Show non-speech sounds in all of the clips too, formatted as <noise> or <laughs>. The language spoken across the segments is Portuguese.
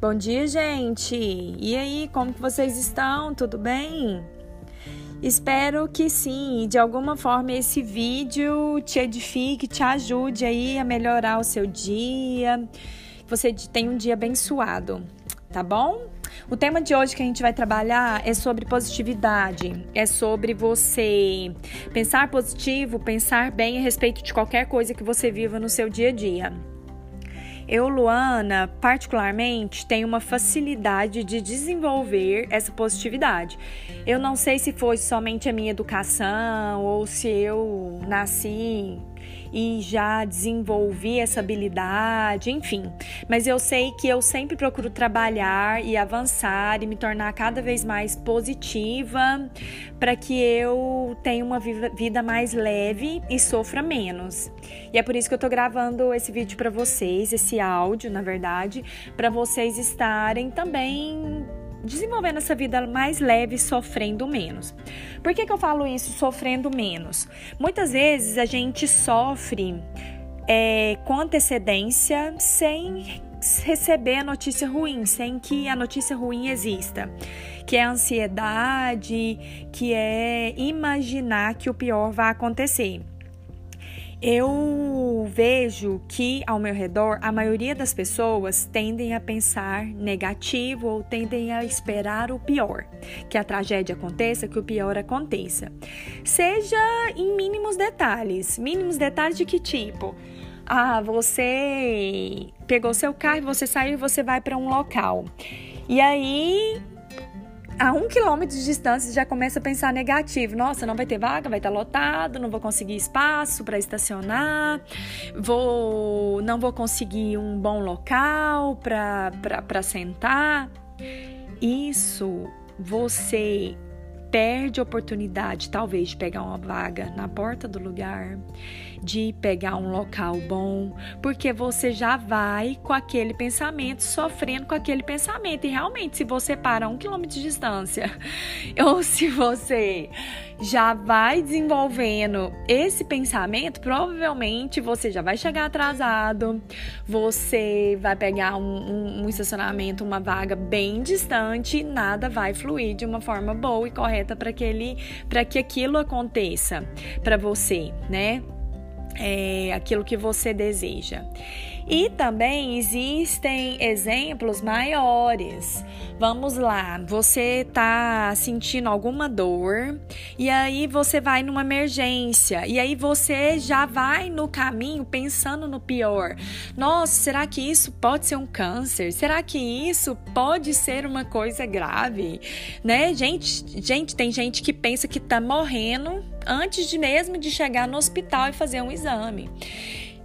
Bom dia, gente! E aí, como que vocês estão? Tudo bem? Espero que sim, de alguma forma esse vídeo te edifique, te ajude aí a melhorar o seu dia, que você tenha um dia abençoado, tá bom? O tema de hoje que a gente vai trabalhar é sobre positividade, é sobre você pensar positivo, pensar bem a respeito de qualquer coisa que você viva no seu dia a dia. Eu, Luana, particularmente, tenho uma facilidade de desenvolver essa positividade. Eu não sei se foi somente a minha educação ou se eu nasci e já desenvolvi essa habilidade, enfim. Mas eu sei que eu sempre procuro trabalhar e avançar e me tornar cada vez mais positiva para que eu tenha uma vida mais leve e sofra menos. E é por isso que eu tô gravando esse vídeo para vocês, esse áudio, na verdade, para vocês estarem também desenvolvendo essa vida mais leve, sofrendo menos. Por que, que eu falo isso, sofrendo menos? Muitas vezes a gente sofre é, com antecedência sem receber a notícia ruim, sem que a notícia ruim exista, que é ansiedade, que é imaginar que o pior vai acontecer. Eu vejo que ao meu redor a maioria das pessoas tendem a pensar negativo ou tendem a esperar o pior, que a tragédia aconteça, que o pior aconteça. Seja em mínimos detalhes. Mínimos detalhes de que tipo? Ah, você pegou seu carro, você saiu e você vai para um local. E aí a um quilômetro de distância já começa a pensar negativo. Nossa, não vai ter vaga, vai estar lotado, não vou conseguir espaço para estacionar, vou, não vou conseguir um bom local para sentar. Isso você perde a oportunidade, talvez, de pegar uma vaga na porta do lugar, de pegar um local bom, porque você já vai com aquele pensamento, sofrendo com aquele pensamento. E realmente, se você para um quilômetro de distância, <laughs> ou se você já vai desenvolvendo esse pensamento, provavelmente você já vai chegar atrasado, você vai pegar um, um, um estacionamento, uma vaga bem distante, nada vai fluir de uma forma boa e correta para que, ele, que aquilo aconteça para você, né? É, aquilo que você deseja. E também existem exemplos maiores. Vamos lá, você tá sentindo alguma dor e aí você vai numa emergência e aí você já vai no caminho pensando no pior. Nossa, será que isso pode ser um câncer? Será que isso pode ser uma coisa grave? Né? Gente, gente, tem gente que pensa que tá morrendo antes de mesmo de chegar no hospital e fazer um exame.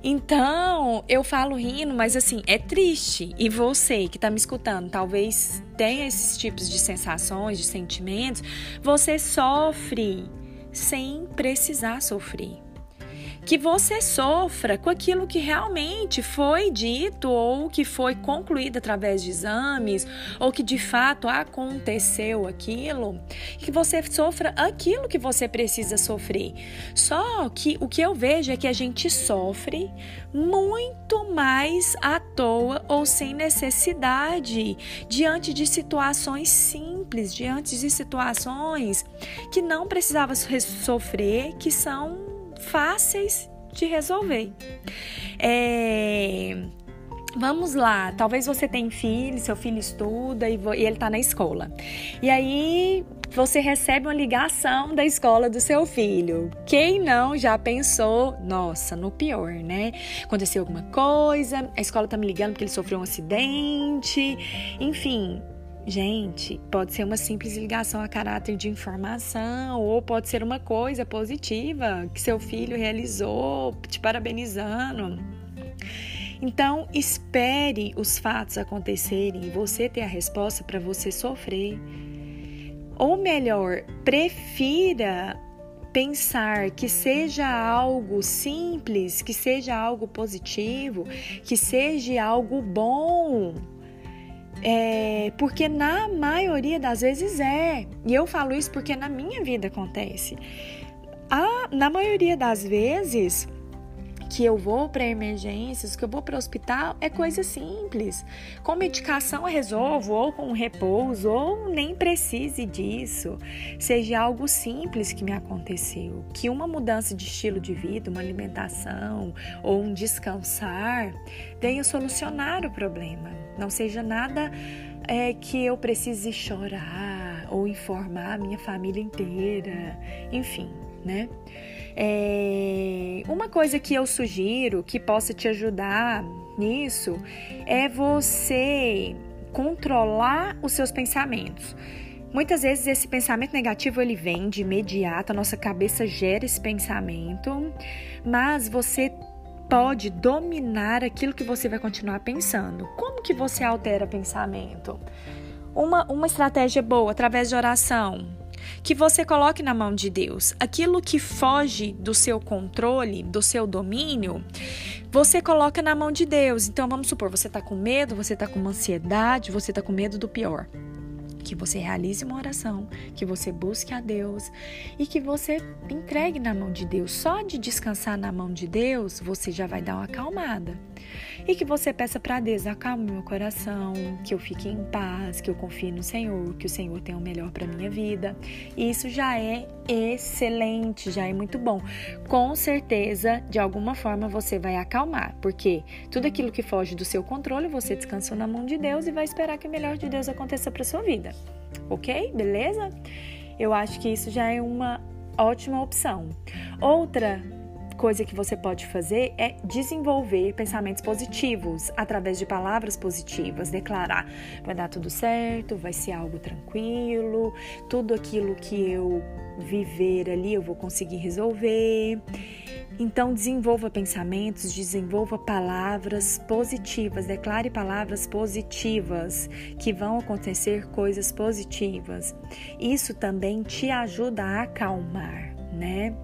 Então, eu falo rindo, mas assim, é triste. E você que está me escutando, talvez tenha esses tipos de sensações, de sentimentos, você sofre sem precisar sofrer que você sofra com aquilo que realmente foi dito ou que foi concluído através de exames ou que de fato aconteceu aquilo, que você sofra aquilo que você precisa sofrer. Só que o que eu vejo é que a gente sofre muito mais à toa ou sem necessidade diante de situações simples, diante de situações que não precisava sofrer, que são fáceis de resolver. É, Vamos lá, talvez você tenha filho, seu filho estuda e, e ele está na escola. E aí você recebe uma ligação da escola do seu filho. Quem não já pensou, nossa, no pior, né? Aconteceu alguma coisa, a escola tá me ligando porque ele sofreu um acidente, enfim, Gente, pode ser uma simples ligação a caráter de informação, ou pode ser uma coisa positiva que seu filho realizou, te parabenizando. Então, espere os fatos acontecerem e você ter a resposta para você sofrer. Ou melhor, prefira pensar que seja algo simples, que seja algo positivo, que seja algo bom é, porque na maioria das vezes é. E eu falo isso porque na minha vida acontece. A, na maioria das vezes que eu vou para emergências, que eu vou para o hospital, é coisa simples. Com medicação eu resolvo, ou com repouso, ou nem precise disso. Seja algo simples que me aconteceu, que uma mudança de estilo de vida, uma alimentação ou um descansar venha solucionar o problema. Não seja nada é, que eu precise chorar ou informar a minha família inteira, enfim, né? É, uma coisa que eu sugiro que possa te ajudar nisso é você controlar os seus pensamentos. Muitas vezes esse pensamento negativo ele vem de imediato, a nossa cabeça gera esse pensamento, mas você pode dominar aquilo que você vai continuar pensando. Como que você altera pensamento? Uma, uma estratégia boa através de oração que você coloque na mão de Deus. Aquilo que foge do seu controle, do seu domínio, você coloca na mão de Deus. Então vamos supor, você está com medo, você está com uma ansiedade, você está com medo do pior que você realize uma oração, que você busque a Deus e que você entregue na mão de Deus. Só de descansar na mão de Deus, você já vai dar uma acalmada. E que você peça para Deus, acalme meu coração, que eu fique em paz, que eu confie no Senhor, que o Senhor tem o melhor para minha vida. E isso já é excelente, já é muito bom. Com certeza, de alguma forma você vai acalmar, porque tudo aquilo que foge do seu controle, você descansou na mão de Deus e vai esperar que o melhor de Deus aconteça para sua vida. Ok? Beleza? Eu acho que isso já é uma ótima opção. Outra coisa que você pode fazer é desenvolver pensamentos positivos através de palavras positivas, declarar vai dar tudo certo, vai ser algo tranquilo, tudo aquilo que eu viver ali eu vou conseguir resolver. Então, desenvolva pensamentos, desenvolva palavras positivas, declare palavras positivas, que vão acontecer coisas positivas. Isso também te ajuda a acalmar, né?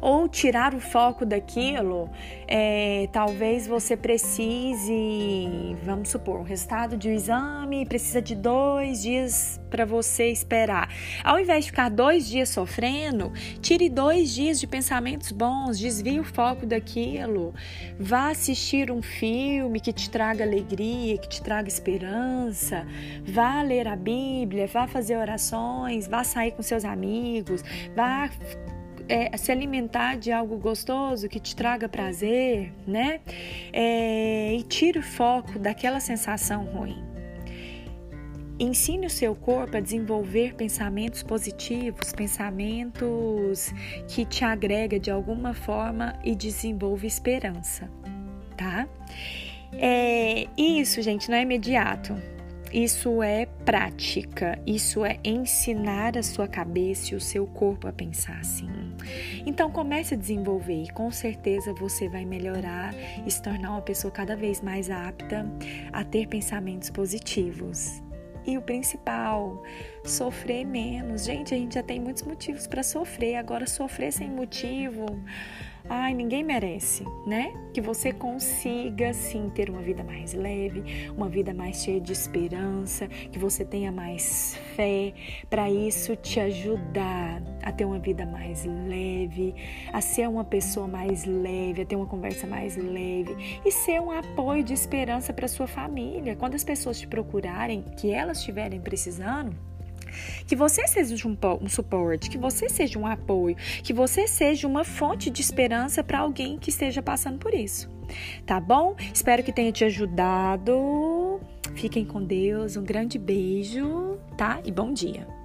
Ou tirar o foco daquilo, é, talvez você precise, vamos supor, o resultado de um exame precisa de dois dias para você esperar. Ao invés de ficar dois dias sofrendo, tire dois dias de pensamentos bons, desvie o foco daquilo, vá assistir um filme que te traga alegria, que te traga esperança, vá ler a Bíblia, vá fazer orações, vá sair com seus amigos, vá é, se alimentar de algo gostoso que te traga prazer, né? É, e tire o foco daquela sensação ruim. Ensine o seu corpo a desenvolver pensamentos positivos, pensamentos que te agrega de alguma forma e desenvolve esperança, tá? É, isso, gente, não é imediato. Isso é prática, isso é ensinar a sua cabeça e o seu corpo a pensar assim. Então comece a desenvolver e com certeza você vai melhorar e se tornar uma pessoa cada vez mais apta a ter pensamentos positivos. E o principal, sofrer menos. Gente, a gente já tem muitos motivos para sofrer, agora sofrer sem motivo ai, ninguém merece, né? Que você consiga sim ter uma vida mais leve, uma vida mais cheia de esperança, que você tenha mais fé, para isso te ajudar a ter uma vida mais leve, a ser uma pessoa mais leve, a ter uma conversa mais leve e ser um apoio de esperança para sua família. Quando as pessoas te procurarem, que elas estiverem precisando, que você seja um, um suporte, que você seja um apoio, que você seja uma fonte de esperança para alguém que esteja passando por isso. Tá bom? Espero que tenha te ajudado. Fiquem com Deus. Um grande beijo, tá? E bom dia.